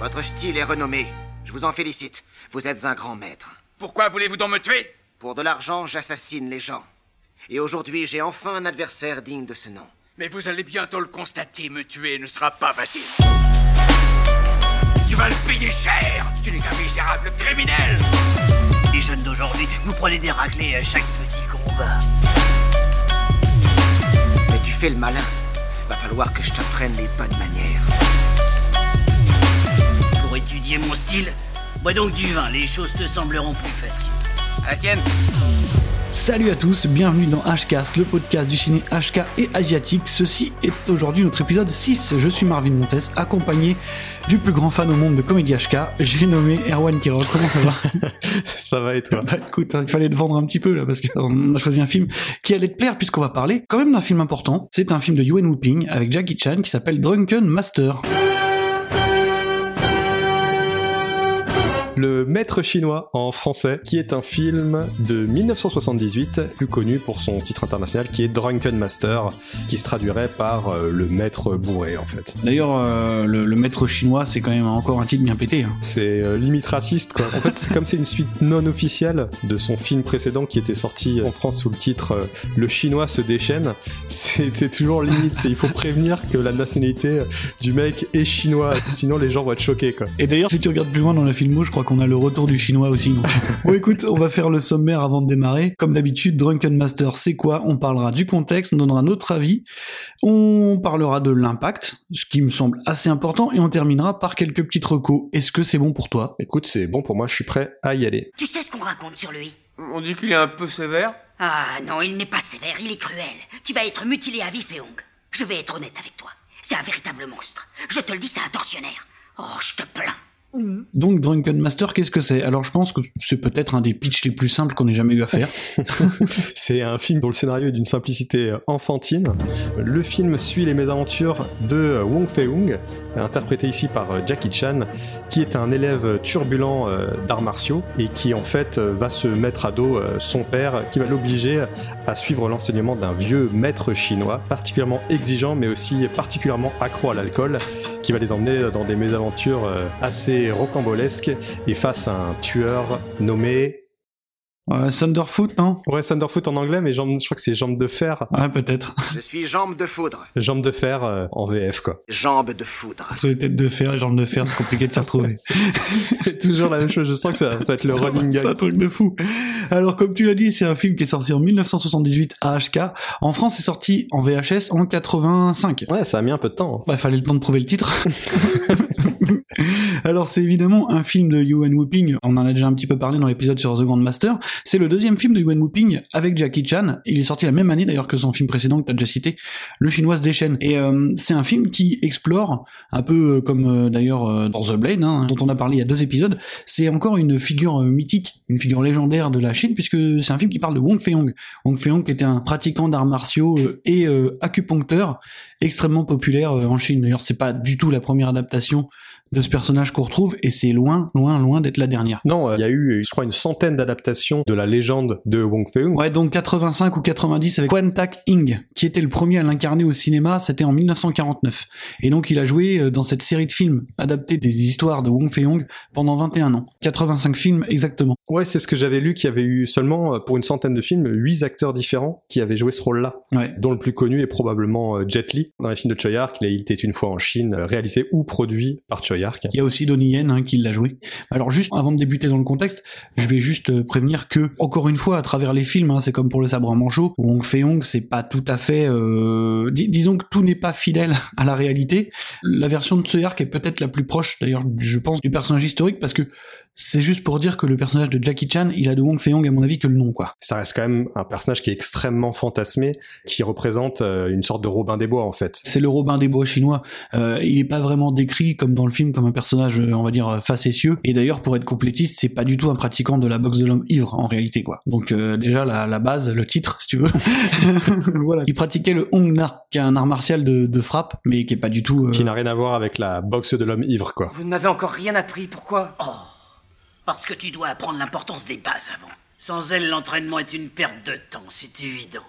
Votre style est renommé. Je vous en félicite. Vous êtes un grand maître. Pourquoi voulez-vous donc me tuer? Pour de l'argent, j'assassine les gens. Et aujourd'hui, j'ai enfin un adversaire digne de ce nom. Mais vous allez bientôt le constater, me tuer ne sera pas facile. Tu vas le payer cher Tu n'es qu'un misérable criminel Les jeunes d'aujourd'hui, vous prenez des raclés à chaque petit combat. Mais tu fais le malin. Va falloir que je t'apprenne les bonnes manières. Pour étudier mon style, bois donc du vin, les choses te sembleront plus faciles. À la tienne Salut à tous, bienvenue dans HCast, le podcast du ciné HK et asiatique. Ceci est aujourd'hui notre épisode 6. Je suis Marvin Montes, accompagné du plus grand fan au monde de comédie HK. J'ai nommé Erwan Kirok. Comment ça va Ça va et toi Bah écoute, hein, il fallait te vendre un petit peu là parce qu'on a choisi un film qui allait te plaire puisqu'on va parler quand même d'un film important. C'est un film de Yuen Whooping avec Jackie Chan qui s'appelle Drunken Master. Le Maître chinois en français, qui est un film de 1978, plus connu pour son titre international qui est Drunken Master, qui se traduirait par euh, le maître bourré en fait. D'ailleurs, euh, le, le maître chinois, c'est quand même encore un titre bien pété. hein. C'est euh, limite raciste quoi. En fait, c'est comme c'est une suite non officielle de son film précédent qui était sorti en France sous le titre euh, Le chinois se déchaîne. C'est toujours limite, il faut prévenir que la nationalité du mec est chinois, sinon les gens vont être choqués quoi. Et d'ailleurs, si tu regardes plus loin dans la filmo, je crois qu'on a le retour du chinois aussi. donc. bon, écoute, on va faire le sommaire avant de démarrer. Comme d'habitude, Drunken Master, c'est quoi? On parlera du contexte, on donnera notre avis, on parlera de l'impact, ce qui me semble assez important, et on terminera par quelques petites recos. Est-ce que c'est bon pour toi? Écoute, c'est bon pour moi, je suis prêt à y aller. Tu sais ce qu'on raconte sur lui? On dit qu'il est un peu sévère. Ah non, il n'est pas sévère, il est cruel. Tu vas être mutilé à vif et ongles. Je vais être honnête avec toi. C'est un véritable monstre. Je te le dis, c'est un tortionnaire. Oh, je te plains. Donc, Drunken Master, qu'est-ce que c'est? Alors, je pense que c'est peut-être un des pitchs les plus simples qu'on ait jamais eu à faire. C'est un film dont le scénario est d'une simplicité enfantine. Le film suit les mésaventures de Wong Fei-hung, interprété ici par euh, Jackie Chan, qui est un élève turbulent euh, d'arts martiaux et qui en fait euh, va se mettre à dos euh, son père, qui va l'obliger à suivre l'enseignement d'un vieux maître chinois, particulièrement exigeant mais aussi particulièrement accro à l'alcool, qui va les emmener dans des mésaventures euh, assez rocambolesques et face à un tueur nommé Euh, Thunderfoot, non? Ouais, Thunderfoot en anglais, mais jambes- je crois que c'est jambes de fer. Ouais, peut-être. Je suis jambe de foudre. Jambes de fer euh, en VF, quoi. Jambe de foudre. Têtes de fer et les jambes de fer, c'est compliqué de s'y retrouver. Toujours la même chose, je sens que ça, ça va être le running C'est un gag. truc de fou. Alors, comme tu l'as dit, c'est un film qui est sorti en 1978 à HK. En France, c'est sorti en VHS en 85. Ouais, ça a mis un peu de temps. hein. Bah, fallait le temps de trouver le titre. Alors, c'est évidemment un film de Yuan Whooping. On en a déjà un petit peu parlé dans l'épisode sur The Grand Master. C'est le deuxième film de Yuan Whooping avec Jackie Chan. Il est sorti la même année d'ailleurs que son film précédent que t'as déjà cité, Le Chinois se déchaîne. Et euh, c'est un film qui explore, un peu euh, comme euh, d'ailleurs euh, dans The Blade, hein, dont on a parlé il y a deux épisodes, c'est encore une figure mythique, une figure légendaire de la Chine, puisque c'est un film qui parle de Wong Fei-hung. Wong Fei-hung qui était un pratiquant d'arts martiaux et acupuncteur extrêmement populaire en Chine. D'ailleurs, c'est pas du tout la première adaptation de ce personnage qu'on retrouve, et c'est loin, loin, loin d'être la dernière. Non, euh, il y a eu, je crois, une centaine d'adaptations de la légende de Wong Fei-hung. Ouais, donc 85 ou 90 avec Quan Tak Ing, qui était le premier à l'incarner au cinéma, c'était en 1949. Et donc il a joué euh, dans cette série de films adaptés des histoires de Wong Fei-hung pendant 21 ans. 85 films exactement. Ouais, c'est ce que j'avais lu, qu'il y avait eu seulement, euh, pour une centaine de films, huit acteurs différents qui avaient joué ce rôle-là. Ouais. Dont le plus connu est probablement euh, Jet Li, dans les films de Choi Ark. Il était une fois en Chine, euh, réalisé ou produit par Choi Il y a aussi Donnie Yen hein, qui l'a joué. Alors juste avant de débuter dans le contexte, je vais juste euh, prévenir que, encore une fois, à travers les films, hein, c'est comme pour le sabre à manchot, Wong Fei-hung, c'est pas tout à fait... euh, dis- disons que tout n'est pas fidèle à la réalité. La version de Hark est peut-être la plus proche, d'ailleurs, je pense, du personnage historique, parce que c'est juste pour dire que le personnage de Jackie Chan, il a de Wong Fei-hung, à mon avis, que le nom, quoi. Ça reste quand même un personnage qui est extrêmement fantasmé, qui représente euh, une sorte de Robin des Bois, en fait. C'est le Robin des Bois chinois. Euh, il est pas vraiment décrit comme dans le film comme un personnage, euh, on va dire, euh, facétieux. Et d'ailleurs, pour être complétiste, c'est pas du tout un pratiquant de la boxe de l'homme ivre en réalité, quoi. Donc euh, déjà la, la base, le titre, si tu veux. voilà. Il pratiquait le Hong Na, qui est un art martial de, de frappe, mais qui est pas du tout. euh, Qui n'a rien à voir avec la boxe de l'homme ivre, quoi. Vous ne m'avez encore rien appris, pourquoi? Oh, parce que tu dois apprendre l'importance des bases avant. Sans elles, l'entraînement est une perte de temps, c'est évident.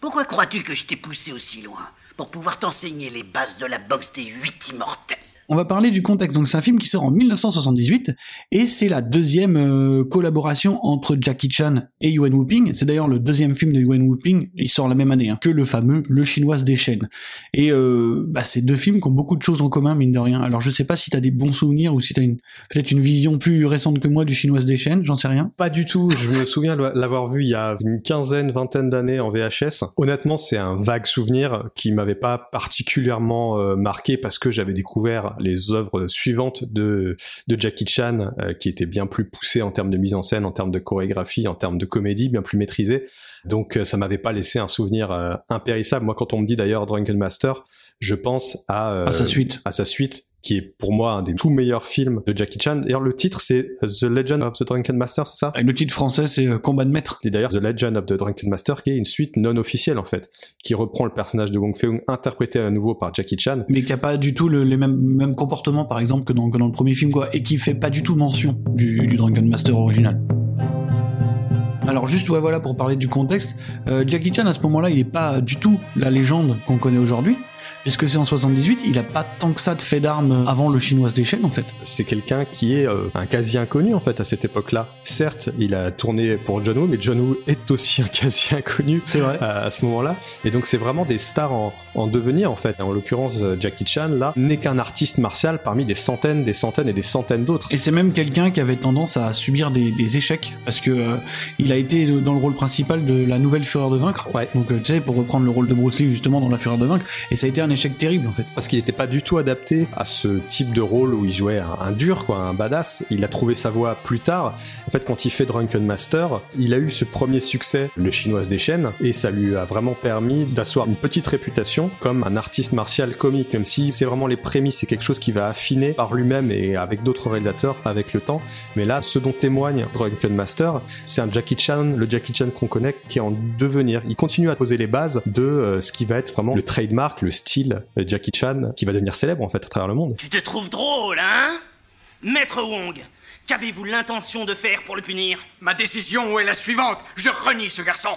Pourquoi crois-tu que je t'ai poussé aussi loin Pour pouvoir t'enseigner les bases de la boxe des huit immortels? On va parler du contexte. Donc c'est un film qui sort en 1978 et c'est la deuxième euh, collaboration entre Jackie Chan et Yuan Wuping. C'est d'ailleurs le deuxième film de Yuan Wuping. Il sort la même année hein, que le fameux Le Chinoise des chaînes. Et euh, bah, deux films qui ont beaucoup de choses en commun mine de rien. Alors je sais pas si t'as des bons souvenirs ou si t'as une peut-être une vision plus récente que moi du Chinoise des chaînes. J'en sais rien. Pas du tout. Je me souviens l'avoir vu il y a une quinzaine, vingtaine d'années en VHS. Honnêtement, c'est un vague souvenir qui m'avait pas particulièrement euh, marqué parce que j'avais découvert les œuvres suivantes de, de Jackie Chan, euh, qui étaient bien plus poussées en termes de mise en scène, en termes de chorégraphie, en termes de comédie, bien plus maîtrisées. Donc euh, ça m'avait pas laissé un souvenir euh, impérissable. Moi, quand on me dit d'ailleurs Drunken Master, je pense à, à sa suite, à sa suite, qui est pour moi un des tout meilleurs films de Jackie Chan. D'ailleurs, le titre c'est The Legend of the Drunken Master, c'est ça? Le titre français c'est Combat de maître. Et d'ailleurs, The Legend of the Drunken Master, qui est une suite non officielle en fait, qui reprend le personnage de Wong Fei-hung interprété à nouveau par Jackie Chan, mais qui a pas du tout le, les mêmes, mêmes comportements par exemple que dans, que dans le premier film quoi, et qui fait pas du tout mention du, du Drunken Master original. Alors juste ouais, voilà pour parler du contexte, euh, Jackie Chan à ce moment-là il est pas du tout la légende qu'on connaît aujourd'hui puisque c'est en 78, il a pas tant que ça de fait d'armes avant le chinoise des chaînes en fait. C'est quelqu'un qui est euh, un quasi inconnu en fait à cette époque-là. Certes, il a tourné pour John Woo, mais John Woo est aussi un quasi inconnu C'est vrai. à, à ce moment-là. Et donc c'est vraiment des stars en, en devenir en fait. En l'occurrence, Jackie Chan là n'est qu'un artiste martial parmi des centaines, des centaines et des centaines d'autres. Et c'est même quelqu'un qui avait tendance à subir des, des échecs parce que euh, il a été dans le rôle principal de la nouvelle Fureur de vaincre. Ouais. Donc euh, tu sais pour reprendre le rôle de Bruce Lee justement dans la Fureur de vaincre et ça a été un échec terrible en fait. Parce qu'il n'était pas du tout adapté à ce type de rôle où il jouait un, un, dur, quoi, un badass. Il a trouvé sa voie plus tard. En fait, quand il fait Drunken Master, il a eu ce premier succès, le chinoise des chaînes, et ça lui a vraiment permis d'asseoir une petite réputation comme un artiste martial comique, même si c'est vraiment les prémices, c'est quelque chose qui va affiner par lui-même et avec d'autres réalisateurs avec le temps. Mais là, ce dont témoigne Drunken Master, c'est un Jackie Chan, le Jackie Chan qu'on connaît, qui est en devenir. Il continue à poser les bases de euh, ce qui va être vraiment le trademark, le style euh, Jackie Chan qui va devenir célèbre en fait à travers le monde. Tu te trouves drôle, hein? Maître Wong, qu'avez-vous l'intention de faire pour le punir? Ma décision est la suivante. Je renie ce garçon.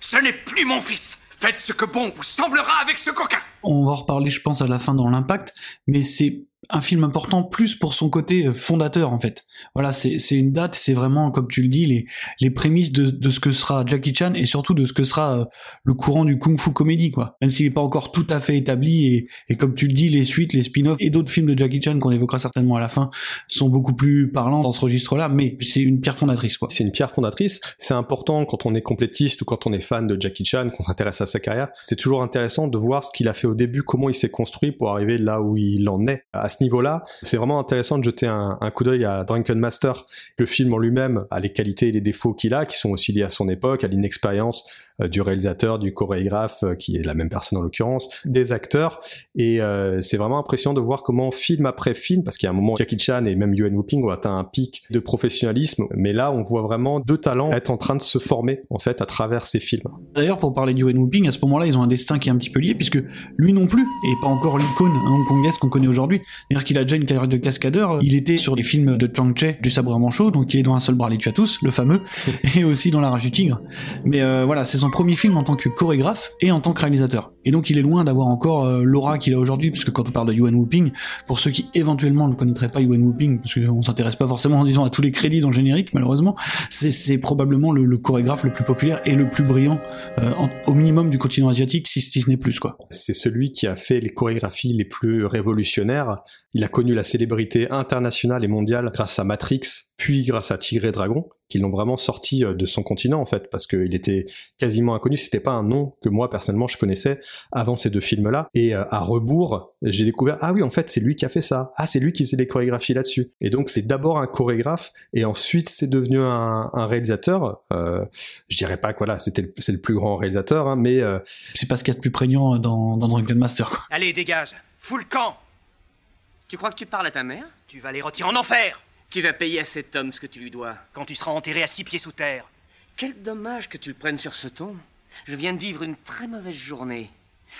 Ce n'est plus mon fils. Faites ce que bon vous semblera avec ce coquin. On va en reparler, je pense, à la fin dans l'impact, mais c'est un film important plus pour son côté fondateur en fait. Voilà, c'est une date, c'est vraiment comme tu le dis les les prémices de de ce que sera Jackie Chan et surtout de ce que sera euh, le courant du kung-fu comédie quoi. Même s'il est pas encore tout à fait établi et et comme tu le dis les suites, les spin-offs et d'autres films de Jackie Chan qu'on évoquera certainement à la fin sont beaucoup plus parlants dans ce registre-là, mais c'est une pierre fondatrice quoi. C'est une pierre fondatrice, c'est important quand on est complétiste ou quand on est fan de Jackie Chan, qu'on s'intéresse à sa carrière, c'est toujours intéressant de voir ce qu'il a fait au début, comment il s'est construit pour arriver là où il en est. À niveau-là, c'est vraiment intéressant de jeter un, coup d'œil à Drunken Master. Le film en lui-même a les qualités et les défauts qu'il a, qui sont aussi liés à son époque, à l'inexpérience du réalisateur, du chorégraphe, euh, qui est la même personne en l'occurrence, des acteurs, et euh, c'est vraiment impressionnant de voir comment film après film, parce qu'il y a un moment Jackie Chan et même Yuan Wuping ont atteint un pic de professionnalisme, mais là on voit vraiment deux talents être en train de se former en fait à travers ces films. D'ailleurs pour parler de Yuan Wuping, à ce moment-là ils ont un destin qui est un petit peu lié, puisque lui non plus est pas encore l'icône hongkongaise qu'on connaît aujourd'hui, c'est-à-dire qu'il a déjà une carrière de cascadeur, il était sur les films de Chang Che, du sabre à manchot, donc il est dans un seul bras les tue à tous, le fameux, et aussi dans la rage du tigre, mais euh, voilà c'est son premier film en tant que chorégraphe et en tant que réalisateur. Et donc il est loin d'avoir encore euh, l'aura qu'il a aujourd'hui, puisque quand on parle de Yuan Wuping, pour ceux qui éventuellement ne connaîtraient pas Yuan Wuping, parce qu'on s'intéresse pas forcément en disant à tous les crédits dans le générique, malheureusement, c'est probablement le, chorégraphe le plus populaire et le plus brillant, euh, au minimum du continent asiatique, si, si ce n'est plus quoi. C'est celui qui a fait les chorégraphies les plus révolutionnaires. Il a connu la célébrité internationale et mondiale grâce à Matrix, puis grâce à Tigre et Dragon, qui l'ont vraiment sorti de son continent en fait, parce qu'il était quasiment inconnu. C'était pas un nom que moi personnellement je connaissais avant ces deux films-là. Et euh, à rebours, j'ai découvert ah oui en fait c'est lui qui a fait ça. Ah c'est lui qui faisait les chorégraphies là-dessus. Et donc c'est d'abord un chorégraphe et ensuite c'est devenu un, un réalisateur. Euh, je dirais pas que voilà c'était c'est le plus grand réalisateur, hein, mais euh... c'est pas ce qu'il y a de plus prégnant dans, dans Drunken Master. Allez dégage, fous le camp. Tu crois que tu parles à ta mère Tu vas les retirer en enfer. Tu vas payer à cet homme ce que tu lui dois. Quand tu seras enterré à six pieds sous terre. Quel dommage que tu le prennes sur ce ton. Je viens de vivre une très mauvaise journée.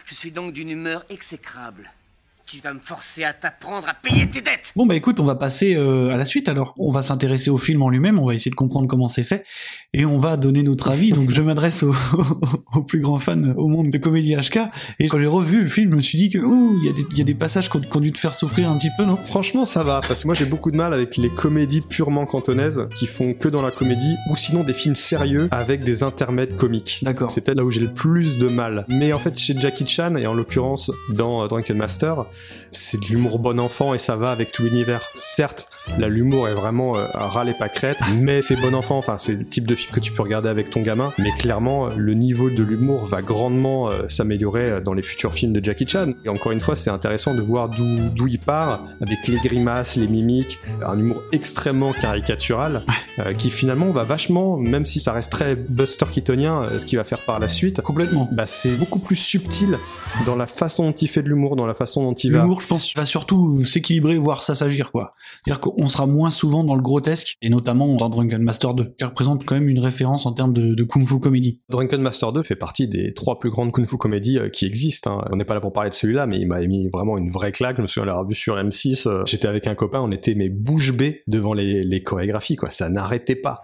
Je suis donc d'une humeur exécrable. Tu vas me forcer à t'apprendre à payer tes dettes Bon bah écoute, on va passer euh, à la suite alors. On va s'intéresser au film en lui-même, on va essayer de comprendre comment c'est fait, et on va donner notre avis. Donc je m'adresse aux, plus grands fans au monde de comédie HK, et quand j'ai revu le film, je me suis dit que ouh, il y, a des- il y a des passages qui ont, qui ont dû te faire souffrir un petit peu, non? Franchement, ça va, parce que moi j'ai beaucoup de mal avec les comédies purement cantonnaises qui font que dans la comédie, ou sinon des films sérieux avec des intermèdes comiques. D'accord. C'est peut-être là où j'ai le plus de mal. Mais en fait, chez Jackie Chan, et en l'occurrence dans euh, Drunken Master, c'est de l'humour bon enfant et ça va avec tout l'univers. Certes, là l'humour est vraiment euh, à râle et pas crête, mais c'est bon enfant, enfin c'est le type de film que tu peux regarder avec ton gamin, mais clairement le niveau de l'humour va grandement euh, s'améliorer euh, dans les futurs films de Jackie Chan. Et encore une fois, c'est intéressant de voir d'où d'où il part, avec les grimaces, les mimiques, un humour extrêmement caricatural, euh, qui finalement va vachement, même si ça reste très Buster Keatonien, euh, ce qu'il va faire par la suite, Complètement. bah c'est beaucoup plus subtil dans la façon dont il fait de l'humour, dans la façon dont il va L'humour, je pense, va surtout s'équilibrer, voire ça s'agir, quoi. C'est-à-dire qu'on sera moins souvent dans le grotesque, et notamment dans Drunken Master 2, qui représente quand même une référence en termes de, de kung-fu comédie. Drunken Master 2 fait partie des trois plus grandes kung-fu comédies euh, qui existent. hein. On n'est pas là pour parler de celui-là, mais il m'a mis vraiment une vraie claque. Je me souviens l'avoir vu sur M6. euh, J'étais avec un copain, on était mes bouche bée devant les, les chorégraphies, quoi. Ça n'arrêtait pas.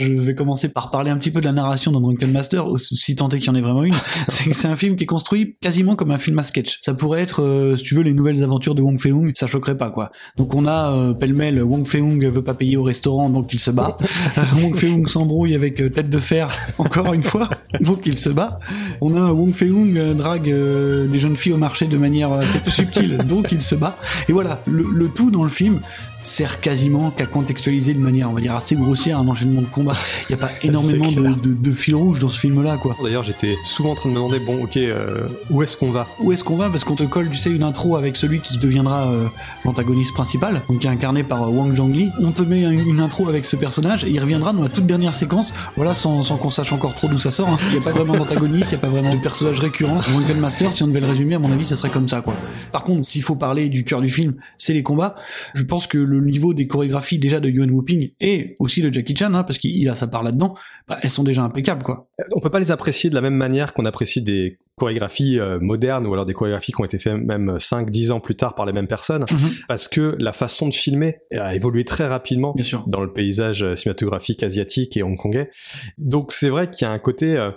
Je vais commencer par parler un petit peu de la narration dans Drunken Master, si tant est qu'il y en ait vraiment une. C'est que c'est un film qui est construit quasiment comme un film à sketch. Ça pourrait être, euh, si tu veux, les nouvelles aventures de Wong Fei-hung, ça choquerait pas, quoi. Donc on a, euh, pêle-mêle, Wong Fei-hung veut pas payer au restaurant, donc il se bat. Euh, Wong Fei-hung s'embrouille avec Tête de Fer, encore une fois, donc il se bat. On a Wong Fei-hung drague des jeunes filles au marché de manière assez subtile, donc il se bat. Et voilà, le, le tout dans le film sert quasiment qu'à contextualiser de manière, on va dire, assez grossière un enchaînement de combats. Il n'y a pas énormément de, clair. de, de fil rouge dans ce film-là, quoi. D'ailleurs, j'étais souvent en train de me demander, bon, ok, euh, où est-ce qu'on va? Où est-ce qu'on va? Parce qu'on te colle, tu sais, une intro avec celui qui deviendra euh, l'antagoniste principal, donc qui est incarné par euh, Wang Zhongli. On te met une, une intro avec ce personnage et il reviendra dans la toute dernière séquence, voilà, sans, sans qu'on sache encore trop d'où ça sort. hein. Il n'y a pas vraiment d'antagoniste, il n'y a pas vraiment de personnage récurrent. Drunken Master, si on devait le résumer, à mon avis, ça serait comme ça, quoi. Par contre, s'il faut parler du cœur du film, c'est les combats. Je pense que le niveau des chorégraphies déjà de Yuan Whooping et aussi de Jackie Chan, hein, parce qu'il a sa part là-dedans, bah, elles sont déjà impeccables, quoi. On peut pas les apprécier de la même manière qu'on apprécie des chorégraphies euh, modernes ou alors des chorégraphies qui ont été faites même 5-10 ans plus tard par les mêmes personnes, Mhm. parce que la façon de filmer a évolué très rapidement Bien sûr. dans le paysage euh, cinématographique asiatique et hongkongais. Donc c'est vrai qu'il y a un côté... euh,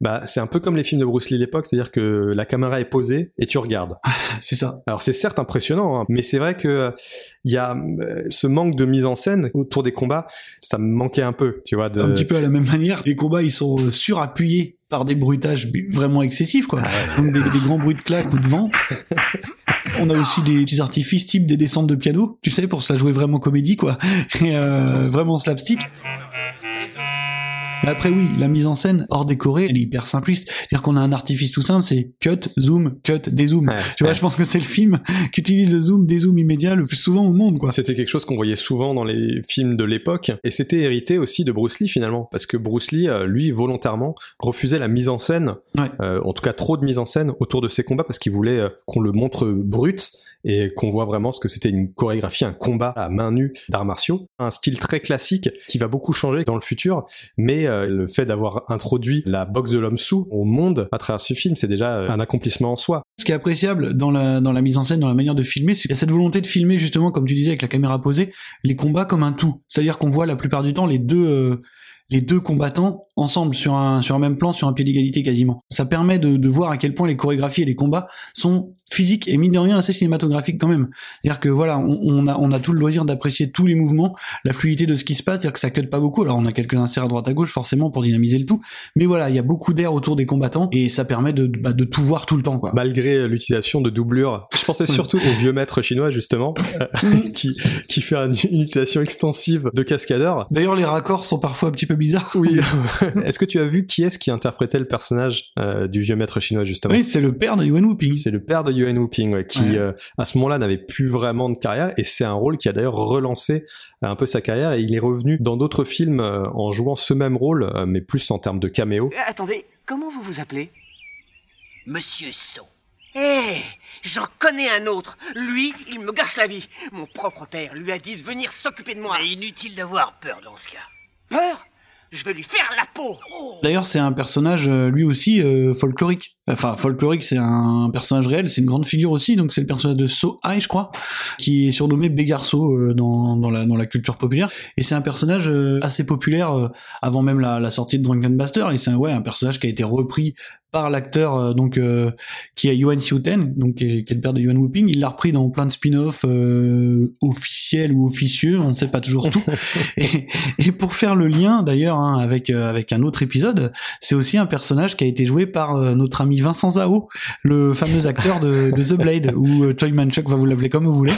bah, c'est un peu comme les films de Bruce Lee l'époque, c'est-à-dire que la caméra est posée et tu regardes. C'est ça. Alors c'est certes impressionnant, hein, mais c'est vrai que euh, il y a euh, ce manque de mise en scène autour des combats, ça me manquait un peu, tu vois. De... un petit peu à la même manière. Les combats, ils sont euh, surappuyés par des bruitages vraiment excessifs, quoi. Donc des, des grands bruits de claques ou de vent. On a aussi des petits artifices type des descentes de piano, tu sais, pour se la jouer vraiment comédie, quoi. Et euh, vraiment slapstick. Après oui, la mise en scène hors décorée, elle est hyper simpliste. C'est-à-dire qu'on a un artifice tout simple, c'est cut, zoom, cut, dézoom. Ouais, tu vois, ouais. je pense que c'est le film qui utilise le zoom, dézoom immédiat le plus souvent au monde, quoi. C'était quelque chose qu'on voyait souvent dans les films de l'époque, et c'était hérité aussi de Bruce Lee finalement, parce que Bruce Lee, euh, lui, volontairement, refusait la mise en scène, Ouais. euh, en tout cas trop de mise en scène autour de ses combats, parce qu'il voulait euh, qu'on le montre brut, et qu'on voit vraiment ce que c'était une chorégraphie, un combat à main nue d'arts martiaux, un style très classique qui va beaucoup changer dans le futur, mais euh, le fait d'avoir introduit la boxe de l'homme sous au monde à travers ce film, c'est déjà euh, un accomplissement en soi. Ce qui est appréciable dans la, mise en scène, dans la manière de filmer, c'est cette volonté de filmer justement, comme tu disais, avec la caméra posée, les combats comme un tout. C'est-à-dire qu'on voit la plupart du temps les deux, euh, les deux combattants ensemble sur un, sur un même plan, sur un pied d'égalité quasiment. Ça permet de, de voir à quel point les chorégraphies et les combats sont physiques et mine de rien assez cinématographiques quand même. C'est-à-dire que voilà, on, on a, on a tout le loisir d'apprécier tous les mouvements, la fluidité de ce qui se passe, c'est-à-dire que ça cut pas beaucoup. Alors on a quelques inserts à droite à gauche forcément pour dynamiser le tout, mais voilà, il y a beaucoup d'air autour des combattants et ça permet de, bah, de tout voir tout le temps quoi. malgré l'utilisation de doublures. Je pensais surtout au vieux maître chinois justement, euh, qui qui fait un- une utilisation extensive de cascadeurs. D'ailleurs, les raccords sont parfois un petit peu bizarres. Oui. Est-ce que tu as vu qui est-ce qui interprétait le personnage euh, du vieux maître chinois justement? Oui, c'est le père de Yuan Whooping. C'est le père de Yuan Wuping ouais, qui Ouais. euh, à ce moment-là n'avait plus vraiment de carrière et c'est un rôle qui a d'ailleurs relancé euh, un peu sa carrière et il est revenu dans d'autres films euh, en jouant ce même rôle euh, mais plus en termes de caméo. Euh, Attendez, comment vous vous appelez? Monsieur So. Hé, j'en connais un autre. Lui, il me gâche la vie. Mon propre père lui a dit de venir s'occuper de moi. Mais inutile d'avoir peur dans ce cas. Peur? Je vais lui faire la peau. D'ailleurs, c'est un personnage euh, lui aussi euh, folklorique. Enfin, folklorique, c'est un personnage réel, c'est une grande figure aussi. Donc, c'est le personnage de So Ai, je crois, qui est surnommé Bégarceau dans, dans, la, dans la culture populaire. Et c'est un personnage euh, assez populaire avant même la, sortie de Drunken Master. Et c'est ouais, un personnage qui a été repris par l'acteur euh, donc euh, qui est Yuan Xiuten, donc qui est, qui est le père de Yuan Whooping. Il l'a repris dans plein de spin-offs euh, officiels ou officieux, on ne sait pas toujours tout. et, et pour faire le lien d'ailleurs hein, avec avec un autre épisode, c'est aussi un personnage qui a été joué par notre ami Vincent Zhao, le fameux acteur de, de The Blade ou Choi Man-chuk va vous l'appeler comme vous voulez.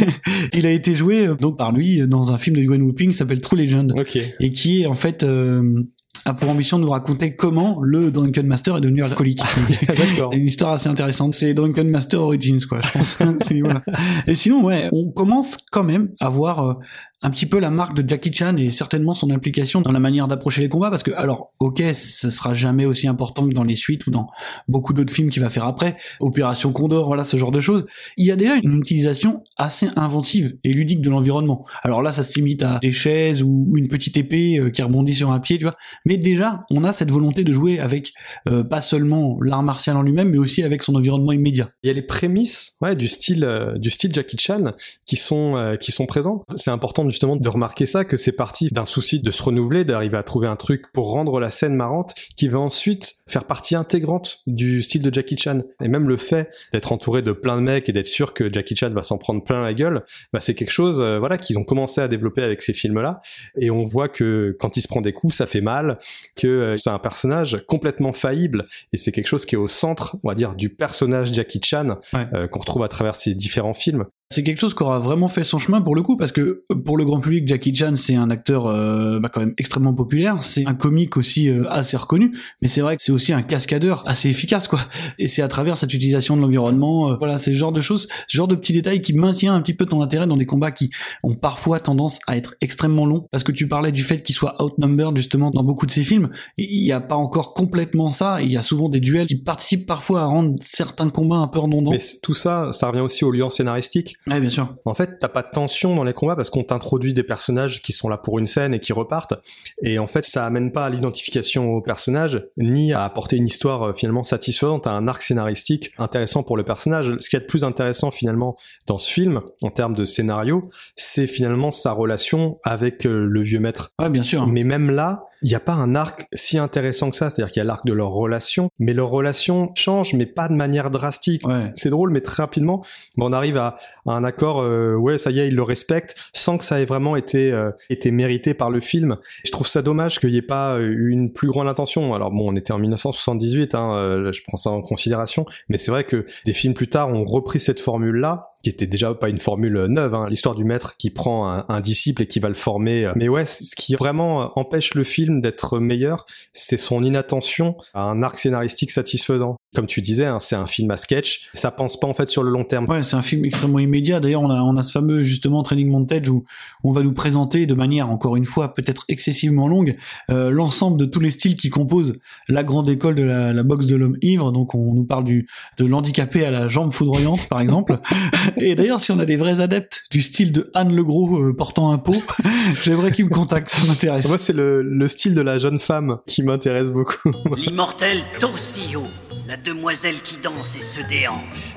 il a été joué donc par lui dans un film de Yuan Whooping qui s'appelle True Legend Ok. et qui est en fait euh, a pour ambition de nous raconter comment le Drunken Master est devenu alcoolique. D'accord. Une histoire assez intéressante. C'est Drunken Master Origins, quoi, je pense. Voilà. Et sinon, ouais, on commence quand même à voir euh, un petit peu la marque de Jackie Chan et certainement son implication dans la manière d'approcher les combats parce que alors ok ça sera jamais aussi important que dans les suites ou dans beaucoup d'autres films qu'il va faire après Opération Condor voilà ce genre de choses. Il y a déjà une utilisation assez inventive et ludique de l'environnement. Alors là ça se limite à des chaises ou une petite épée euh, qui rebondit sur un pied tu vois. Mais déjà on a cette volonté de jouer avec euh, pas seulement l'art martial en lui-même mais aussi avec son environnement immédiat. Il y a les prémices ouais, du style euh, du style Jackie Chan qui sont euh, qui sont présentes. C'est important justement de remarquer ça que c'est parti d'un souci de se renouveler, d'arriver à trouver un truc pour rendre la scène marrante qui va ensuite faire partie intégrante du style de Jackie Chan. Et même le fait d'être entouré de plein de mecs et d'être sûr que Jackie Chan va s'en prendre plein la gueule, bah c'est quelque chose euh, voilà qu'ils ont commencé à développer avec ces films-là et on voit que quand il se prend des coups, ça fait mal, que euh, c'est un personnage complètement faillible et c'est quelque chose qui est au centre, on va dire, du personnage Jackie Chan Ouais. euh, qu'on retrouve à travers ces différents films. C'est quelque chose qui aura vraiment fait son chemin pour le coup, parce que euh, pour le grand public, Jackie Chan, c'est un acteur euh, bah, quand même extrêmement populaire, c'est un comique aussi euh, assez reconnu, mais c'est vrai que c'est aussi un cascadeur assez efficace, quoi. Et c'est à travers cette utilisation de l'environnement, voilà, c'est ce genre de choses, ce genre de petits détails qui maintient un petit peu ton intérêt dans des combats qui ont parfois tendance à être extrêmement longs, parce que tu parlais du fait qu'il soit outnumbered justement dans beaucoup de ces films, il n'y a pas encore complètement ça, il y a souvent des duels qui participent parfois à rendre certains combats un peu redondants. Mais tout ça, ça revient aussi aux liens scénaristiques. Ouais, bien sûr. En fait, t'as pas de tension dans les combats parce qu'on t'introduit des personnages qui sont là pour une scène et qui repartent. Et en fait, ça amène pas à l'identification au personnage, ni à apporter une histoire euh, finalement satisfaisante, à un arc scénaristique intéressant pour le personnage. Ce qui est de plus intéressant finalement dans ce film, en termes de scénario, c'est finalement sa relation avec euh, le vieux maître. Ouais, bien sûr. Mais même là, il n'y a pas un arc si intéressant que ça. C'est-à-dire qu'il y a l'arc de leur relation, mais leur relation change, mais pas de manière drastique. Ouais. C'est drôle, mais très rapidement, bon, on arrive à, à un accord. euh, ouais, ça y est, ils le respectent, sans que ça ait vraiment été euh, été mérité par le film. Je trouve ça dommage qu'il n'y ait pas euh, eu une plus grande intention. Alors bon, on était en 1978, hein, euh, je prends ça en considération, mais c'est vrai que des films plus tard ont repris cette formule-là qui était déjà pas une formule neuve, hein, l'histoire du maître qui prend un, un disciple et qui va le former. euh. Mais ouais, ce qui vraiment euh, empêche le film d'être meilleur, c'est son inattention à un arc scénaristique satisfaisant. Comme tu disais, hein, c'est un film à sketch, ça pense pas en fait sur le long terme. Ouais, c'est un film extrêmement immédiat. D'ailleurs, on a, on a ce fameux justement training montage où on va nous présenter de manière, encore une fois, peut-être excessivement longue, euh, l'ensemble de tous les styles qui composent la grande école de la, la boxe de l'homme ivre. Donc, on nous parle du de l'handicapé à la jambe foudroyante, par exemple. Et d'ailleurs, si on a des vrais adeptes du style de Anne Le Gros euh, portant un pot, j'aimerais qu'ils me contactent. Ça m'intéresse. Moi, c'est le, le style de la jeune femme qui m'intéresse beaucoup. L'immortel Toshio, la demoiselle qui danse et se déhanche.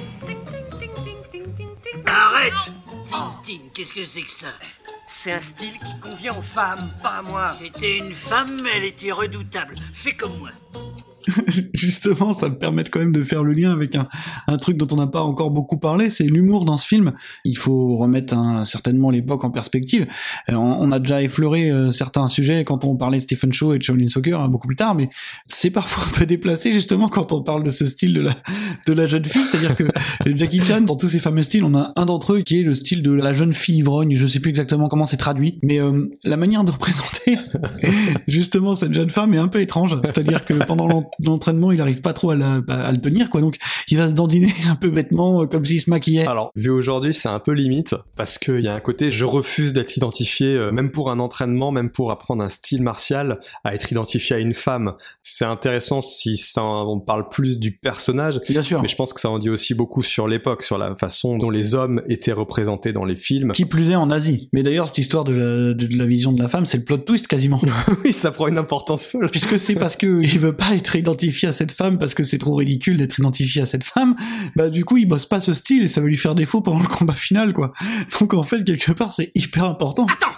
Arrête Tintine, qu'est-ce que c'est que ça? C'est un style qui convient aux femmes, pas à moi. C'était une femme, elle était redoutable. Fais comme moi. justement, ça me permet quand même de faire le lien avec un, un truc dont on n'a pas encore beaucoup parlé, c'est l'humour dans ce film. Il faut remettre un- certainement l'époque en perspective. Euh, on, on a déjà effleuré euh, certains sujets quand on parlait de Stephen Shaw et de Shaolin Soccer hein, beaucoup plus tard, mais c'est parfois un peu déplacé justement quand on parle de ce style de la, de la jeune fille. C'est-à-dire que Jackie Chan, dans tous ses fameux styles, on a un d'entre eux qui est le style de la jeune fille ivrogne. Je sais plus exactement comment c'est traduit, mais euh, la manière de représenter justement cette jeune femme est un peu étrange. C'est-à-dire que pendant longtemps d'entraînement, il arrive pas trop à, la- à le tenir, quoi. Donc, il va se dandiner un peu bêtement, euh, comme s'il se maquillait. Alors, vu aujourd'hui, c'est un peu limite, parce qu'il y a un côté, je refuse d'être identifié, euh, même pour un entraînement, même pour apprendre un style martial, à être identifié à une femme. C'est intéressant si ça, on parle plus du personnage, Bien sûr. mais je pense que ça en dit aussi beaucoup sur l'époque, sur la façon dont les hommes étaient représentés dans les films. Qui plus est en Asie. Mais d'ailleurs, cette histoire de la, de la vision de la femme, c'est le plot twist quasiment. oui, ça prend une importance folle. Puisque c'est parce que il veut pas être identifié à cette femme, parce que c'est trop ridicule d'être identifié à cette femme, bah du coup il bosse pas ce style et ça va lui faire défaut pendant le combat final, quoi. Donc en fait, quelque part, c'est hyper important. Attends!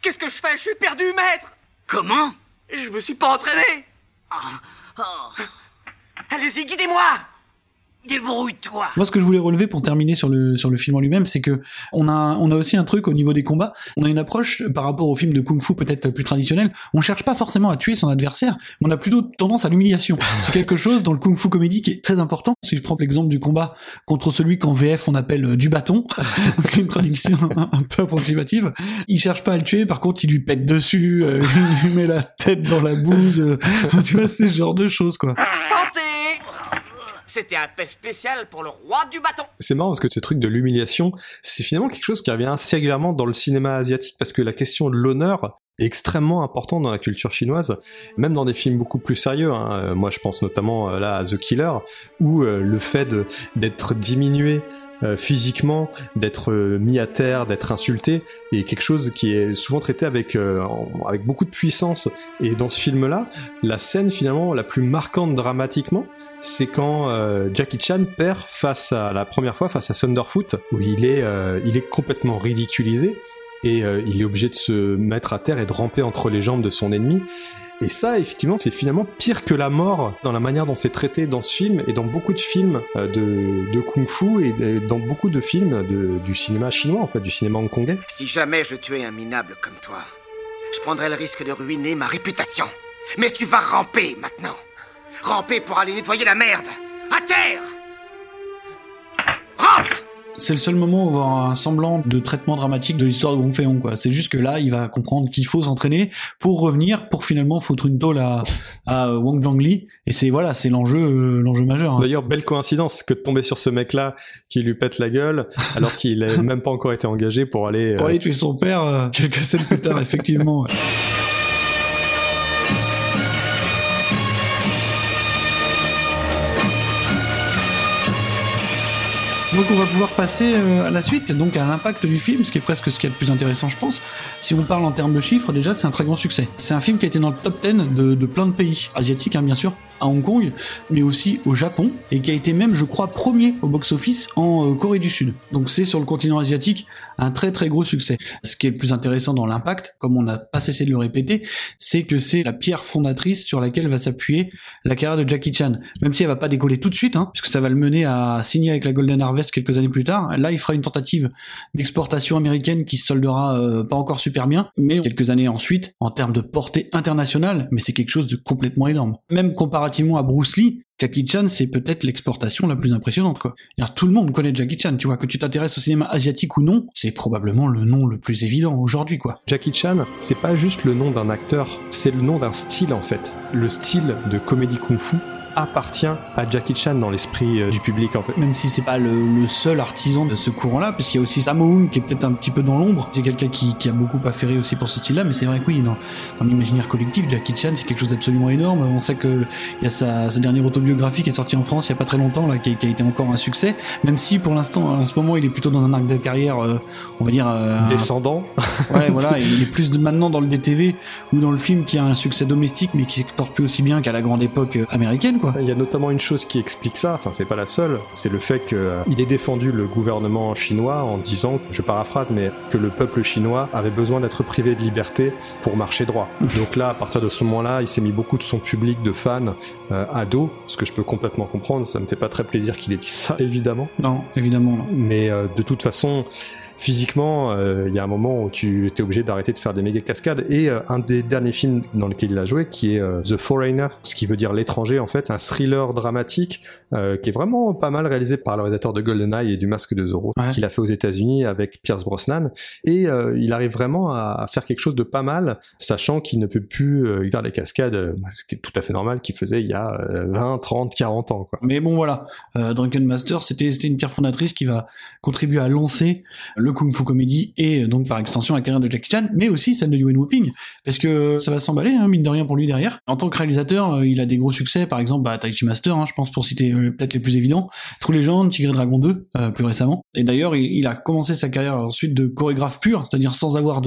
Qu'est-ce que je fais? Je suis perdu, maître! Comment? Je me suis pas entraîné! Oh, Allez-y, guidez-moi Débrouille-toi Moi, ce que je voulais relever pour terminer sur le sur le film en lui-même, c'est que on a on a aussi un truc au niveau des combats. On a une approche par rapport au film de kung-fu peut-être plus traditionnel. On cherche pas forcément à tuer son adversaire, mais on a plutôt tendance à l'humiliation. C'est quelque chose dans le kung-fu comédie qui est très important. Si je prends l'exemple du combat contre celui qu'en VF on appelle euh, du bâton, une traduction un, un peu approximative, il cherche pas à le tuer. Par contre, il lui pète dessus, euh, il lui met la tête dans la bouse. euh, tu vois, c'est ce genre de choses quoi. Santé C'était un paix spécial pour le roi du bâton C'est marrant parce que ce truc de l'humiliation, c'est finalement quelque chose qui revient assez régulièrement dans le cinéma asiatique parce que la question de l'honneur est extrêmement importante dans la culture chinoise, même dans des films beaucoup plus sérieux. hein. Euh, Moi, je pense notamment euh, là à The Killer, où euh, le fait d'être diminué physiquement, d'être mis à terre, d'être insulté, est quelque chose qui est souvent traité avec avec beaucoup de puissance. Et dans ce film-là, la scène finalement la plus marquante dramatiquement, c'est quand euh, Jackie Chan perd face à la première fois face à Thunderfoot où il est euh, il est complètement ridiculisé et euh, il est obligé de se mettre à terre et de ramper entre les jambes de son ennemi. Et ça, effectivement, c'est finalement pire que la mort dans la manière dont c'est traité dans ce film et dans beaucoup de films euh, de, de kung-fu et dans beaucoup de films de- du cinéma chinois, en fait, du cinéma hongkongais. Si jamais je tuais un minable comme toi, je prendrais le risque de ruiner ma réputation. Mais tu vas ramper maintenant. Ramper pour aller nettoyer la merde. À terre Rampe c'est le seul moment où on va avoir un semblant de traitement dramatique de l'histoire de Wong Fei-hong, quoi. C'est juste que là, il va comprendre qu'il faut s'entraîner pour revenir, pour finalement foutre une tôle à, à Wang Zhangli. Et c'est, voilà, c'est l'enjeu, euh, l'enjeu majeur. hein. D'ailleurs, belle coïncidence que de tomber sur ce mec-là qui lui pète la gueule alors qu'il n'a même pas encore été engagé pour aller... Pour euh, aller tuer son père, euh, quelques scènes plus tard, effectivement. ouais. Donc on va pouvoir passer euh, à la suite, donc à l'impact du film, ce qui est presque ce qui est le plus intéressant je pense. Si on parle en termes de chiffres, déjà c'est un très grand succès. C'est un film qui a été dans le top 10 de, plein de pays, asiatiques hein, bien sûr, à Hong Kong, mais aussi au Japon, et qui a été même, je crois, premier au box-office en euh, Corée du Sud. Donc c'est sur le continent asiatique un très très gros succès. Ce qui est le plus intéressant dans l'impact, comme on n'a pas cessé de le répéter, c'est que c'est la pierre fondatrice sur laquelle va s'appuyer la carrière de Jackie Chan. Même si elle va pas décoller tout de suite, hein, puisque ça va le mener à signer avec la Golden Harvest quelques années plus tard. Là, il fera une tentative d'exportation américaine qui se soldera euh, pas encore super bien, mais quelques années ensuite, en termes de portée internationale, mais c'est quelque chose de complètement énorme. Même comparativement à Bruce Lee, Jackie Chan, c'est peut-être l'exportation la plus impressionnante, quoi. Tout le monde connaît Jackie Chan, tu vois, que tu t'intéresses au cinéma asiatique ou non, c'est probablement le nom le plus évident aujourd'hui, quoi. Jackie Chan, c'est pas juste le nom d'un acteur, c'est le nom d'un style en fait. Le style de comédie kung-fu appartient à Jackie Chan dans l'esprit euh, du public en fait. Même si c'est pas le, le seul artisan de ce courant-là, puisqu'il y a aussi Sammo Hung qui est peut-être un petit peu dans l'ombre. C'est quelqu'un qui, qui a beaucoup affairé aussi pour ce style-là, mais c'est vrai que oui, dans, dans l'imaginaire collectif, Jackie Chan, c'est quelque chose d'absolument énorme. On sait que il y a sa, sa dernière autobiographie qui est sortie en France il y a pas très longtemps, là, qui, a- qui a été encore un succès. Même si pour l'instant, en ce moment, il est plutôt dans un arc de carrière, euh, on va dire. euh, un- Descendant, Ouais, voilà, il est plus de maintenant dans le DTV ou dans le film qui a un succès domestique mais qui s'exporte plus aussi bien qu'à la grande époque euh, américaine, quoi. Il y a notamment une chose qui explique ça, enfin c'est pas la seule, c'est le fait qu'il ait défendu le gouvernement chinois en disant, je paraphrase, mais que le peuple chinois avait besoin d'être privé de liberté pour marcher droit. Donc là, à partir de ce moment-là, il s'est mis beaucoup de son public de fans euh, à dos, ce que je peux complètement comprendre, ça me fait pas très plaisir qu'il ait dit ça, évidemment. Non, évidemment. non. Mais euh, de toute façon, physiquement, euh, il y a un moment où tu étais obligé d'arrêter de faire des méga cascades. Et euh, un des derniers films dans lequel il a joué, qui est euh, The Foreigner, ce qui veut dire l'étranger en fait, un thriller dramatique qui est vraiment pas mal réalisé par le réalisateur de GoldenEye et du Masque de Zorro, qu'il a fait aux États-Unis avec Pierce Brosnan. Et il arrive vraiment à, faire quelque chose de pas mal, sachant qu'il ne peut plus faire les cascades, ce qui est tout à fait normal, qu'il faisait il y a 20, 30, 40 ans. Quoi. Mais bon voilà, Drunken Master, c'était une pierre fondatrice qui va contribuer à lancer le kung fu comédie et donc par extension la carrière de Jackie Chan, mais aussi celle de Yuen Whooping, parce que ça va s'emballer, hein, mine de rien pour lui derrière. En tant que réalisateur, euh, il a des gros succès, par exemple bah, Tai Chi Master, hein, je pense pour citer euh, peut-être les plus évidents, True Legend, Tigre et Dragon 2, euh, plus récemment. Et d'ailleurs, il, a commencé sa carrière ensuite de chorégraphe pur, c'est-à-dire sans avoir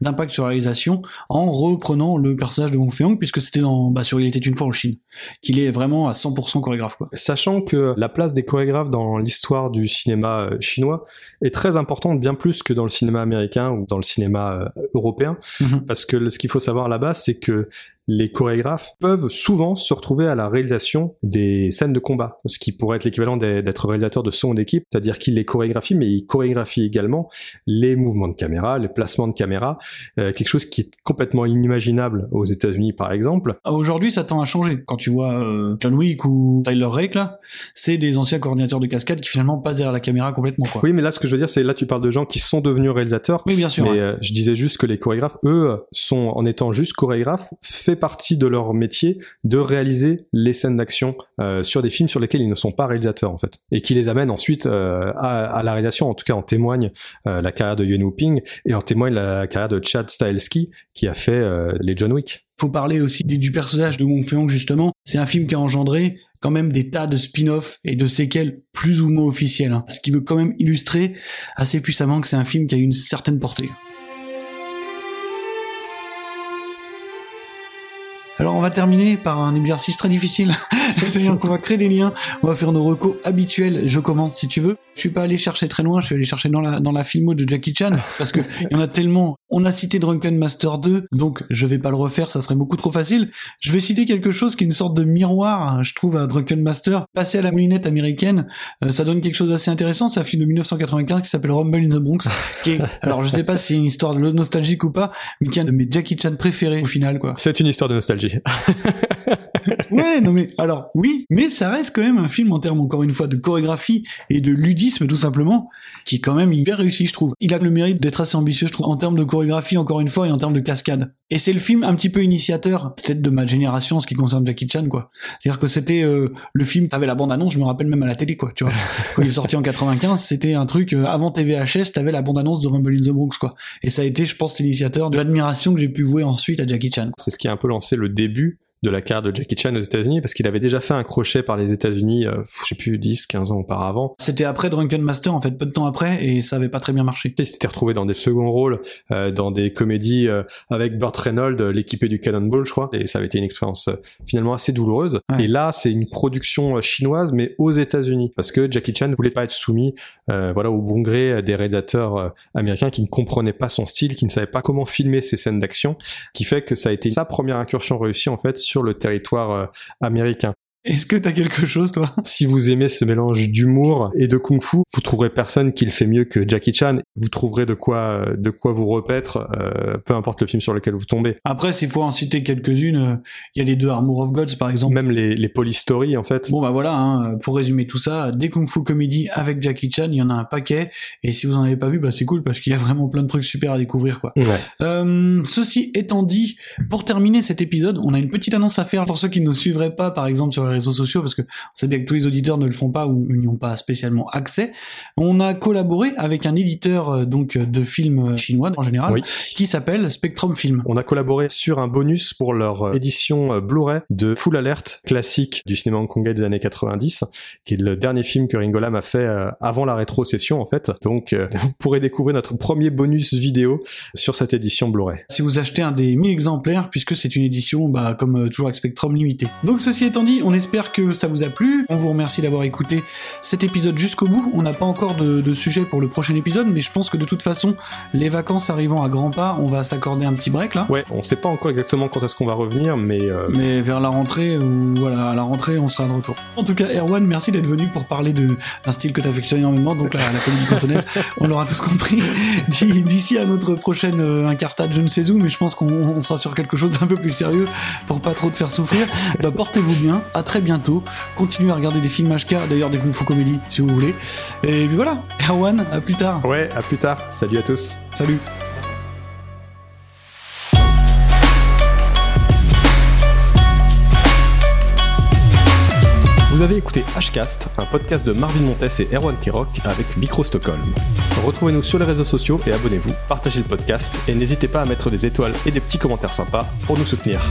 d'impact sur la réalisation, en reprenant le personnage de Wong Fei-hong, puisque c'était dans bah, sur Il était une fois en Chine, qu'il est vraiment à 100% chorégraphe. Sachant que la place des chorégraphes dans l'histoire du cinéma chinois est très importante, bien plus que dans le cinéma américain ou dans le cinéma euh, européen, mhm. parce que ce qu'il faut savoir là-bas, c'est que les chorégraphes peuvent souvent se retrouver à la réalisation des scènes de combat, ce qui pourrait être l'équivalent d'être réalisateur de son d'équipe, c'est-à-dire qu'il les chorégraphie, mais il chorégraphie également les mouvements de caméra, les placements de caméra, euh, quelque chose qui est complètement inimaginable aux États-Unis par exemple. Ah, aujourd'hui, ça tend à changer. Quand tu vois euh, John Wick ou Tyler Rake là, c'est des anciens coordinateurs de cascade qui finalement passent derrière la caméra complètement quoi. Oui, mais là ce que je veux dire, c'est là tu parles de gens qui sont devenus réalisateurs. Oui, bien sûr. Mais euh, je disais juste que les chorégraphes, eux, sont en étant juste chorégraphes, fait partie de leur métier de réaliser les scènes d'action euh, sur des films sur lesquels ils ne sont pas réalisateurs en fait, et qui les amènent ensuite euh, à, la réalisation. En tout cas, en témoigne euh, la carrière de Yuen Woo-ping et en témoigne la carrière de Chad Stahelski qui a fait les John Wick. Faut parler aussi du personnage de Wong justement. C'est un film qui a engendré quand même des tas de spin-offs et de séquelles plus ou moins officielles, hein. ce qui veut quand même illustrer assez puissamment que c'est un film qui a une certaine portée. Alors on va terminer par un exercice très difficile. C'est-à-dire qu'on va créer des liens, on va faire nos recos habituels. Je commence si tu veux. Je suis pas allé chercher très loin, je suis allé chercher dans la dans la filmo de Jackie Chan parce que il y en a tellement. On a cité Drunken Master 2, donc je vais pas le refaire, ça serait beaucoup trop facile. Je vais citer quelque chose qui est une sorte de miroir, je trouve à Drunken Master. Passer à la moulinette américaine, euh, ça donne quelque chose d'assez intéressant. C'est un film de 1995 qui s'appelle Rumble in the Bronx, qui est, alors je sais pas si c'est une histoire de nostalgique ou pas, mais qui est un de mes Jackie Chan préférés au final quoi. C'est une histoire de nostalgie. wirklich. ouais, non mais alors oui, mais ça reste quand même un film en termes encore une fois de chorégraphie et de ludisme tout simplement, qui est quand même hyper réussi je trouve. Il a le mérite d'être assez ambitieux je trouve en termes de chorégraphie encore une fois et en termes de cascade. Et c'est le film un petit peu initiateur peut-être de ma génération en ce qui concerne Jackie Chan quoi. C'est-à-dire que c'était euh, le film, t'avais la bande annonce, je me rappelle même à la télé quoi, tu vois. Quand il est sorti en 95, c'était un truc euh, avant TVHS, t'avais la bande annonce de Rumble in the Bronx quoi. Et ça a été je pense l'initiateur de l'admiration que j'ai pu vouer ensuite à Jackie Chan. C'est ce qui a un peu lancé le début de la carte de Jackie Chan aux États-Unis parce qu'il avait déjà fait un crochet par les États-Unis, euh, je sais plus 10, 15 ans auparavant. C'était après Drunken Master en fait, peu de temps après et ça avait pas très bien marché. Il s'était retrouvé dans des seconds rôles, euh, dans des comédies euh, avec Burt Reynolds, l'équipé du Cannonball, je crois, et ça avait été une expérience finalement assez douloureuse. Et là, c'est une production chinoise mais aux États-Unis parce que Jackie Chan voulait pas être soumis, voilà, au bon gré des réalisateurs américains qui ne comprenaient pas son style, qui ne savaient pas comment filmer ses scènes d'action, qui fait que ça a été sa première incursion réussie en fait sur le territoire euh, américain. Est-ce que t'as quelque chose, toi? Si vous aimez ce mélange d'humour et de kung-fu, vous trouverez personne qui le fait mieux que Jackie Chan. Vous trouverez de quoi, de quoi vous repaître, euh, peu importe le film sur lequel vous tombez. Après, s'il faut en citer quelques-unes, euh, il y a les deux Armour of Gods, par exemple. Même les, les Polystories, en fait. Bon, bah voilà, hein, pour résumer tout ça, des kung-fu comédies avec Jackie Chan, il y en a un paquet. Et si vous en avez pas vu, bah c'est cool parce qu'il y a vraiment plein de trucs super à découvrir, quoi. Ouais. Euh, ceci étant dit, pour terminer cet épisode, on a une petite annonce à faire pour ceux qui ne nous suivraient pas, par exemple, sur les réseaux sociaux parce que on sait bien que tous les auditeurs ne le font pas ou n'y ont pas spécialement accès. On a collaboré avec un éditeur euh, donc de films euh, chinois en général qui s'appelle Spectrum Film. On a collaboré sur un bonus pour leur euh, édition Blu-ray de Full Alert classique du cinéma hongkongais des années 90 qui est le dernier film que Ringo Lam a fait avant la rétrocession en fait. Donc vous pourrez découvrir notre premier bonus vidéo sur cette édition Blu-ray. Si vous achetez un des 1000 exemplaires puisque c'est une édition bah, comme toujours avec Spectrum limité. Donc ceci étant dit, on espère espère que ça vous a plu. On vous remercie d'avoir écouté cet épisode jusqu'au bout. On n'a pas encore de, de, sujet pour le prochain épisode, mais je pense que de toute façon, les vacances arrivant à grands pas, on va s'accorder un petit break là. Ouais, on sait pas encore exactement quand est-ce qu'on va revenir, mais euh... mais vers la rentrée ou voilà, à la rentrée, on sera de retour. En tout cas, Erwan, merci d'être venu pour parler d'un style que t'affectionnes énormément, donc la, la comédie cantonaise. on l'aura tous compris. D'ici à notre prochaine euh, incartade, je ne sais où, mais je pense qu'on sera sur quelque chose d'un peu plus sérieux pour pas trop te faire souffrir. Bah, portez-vous bien, à très bientôt. Continuez à regarder des films HK, d'ailleurs des Kung Fu Comédie si vous voulez. Et puis voilà, Erwan, à plus tard. Ouais, à plus tard. Salut à tous. Salut. Vous avez écouté Hcast, un podcast de Marvin Montes et Erwan Kirok avec Micro Stockholm. Retrouvez-nous sur les réseaux sociaux et abonnez-vous, partagez le podcast et n'hésitez pas à mettre des étoiles et des petits commentaires sympas pour nous soutenir.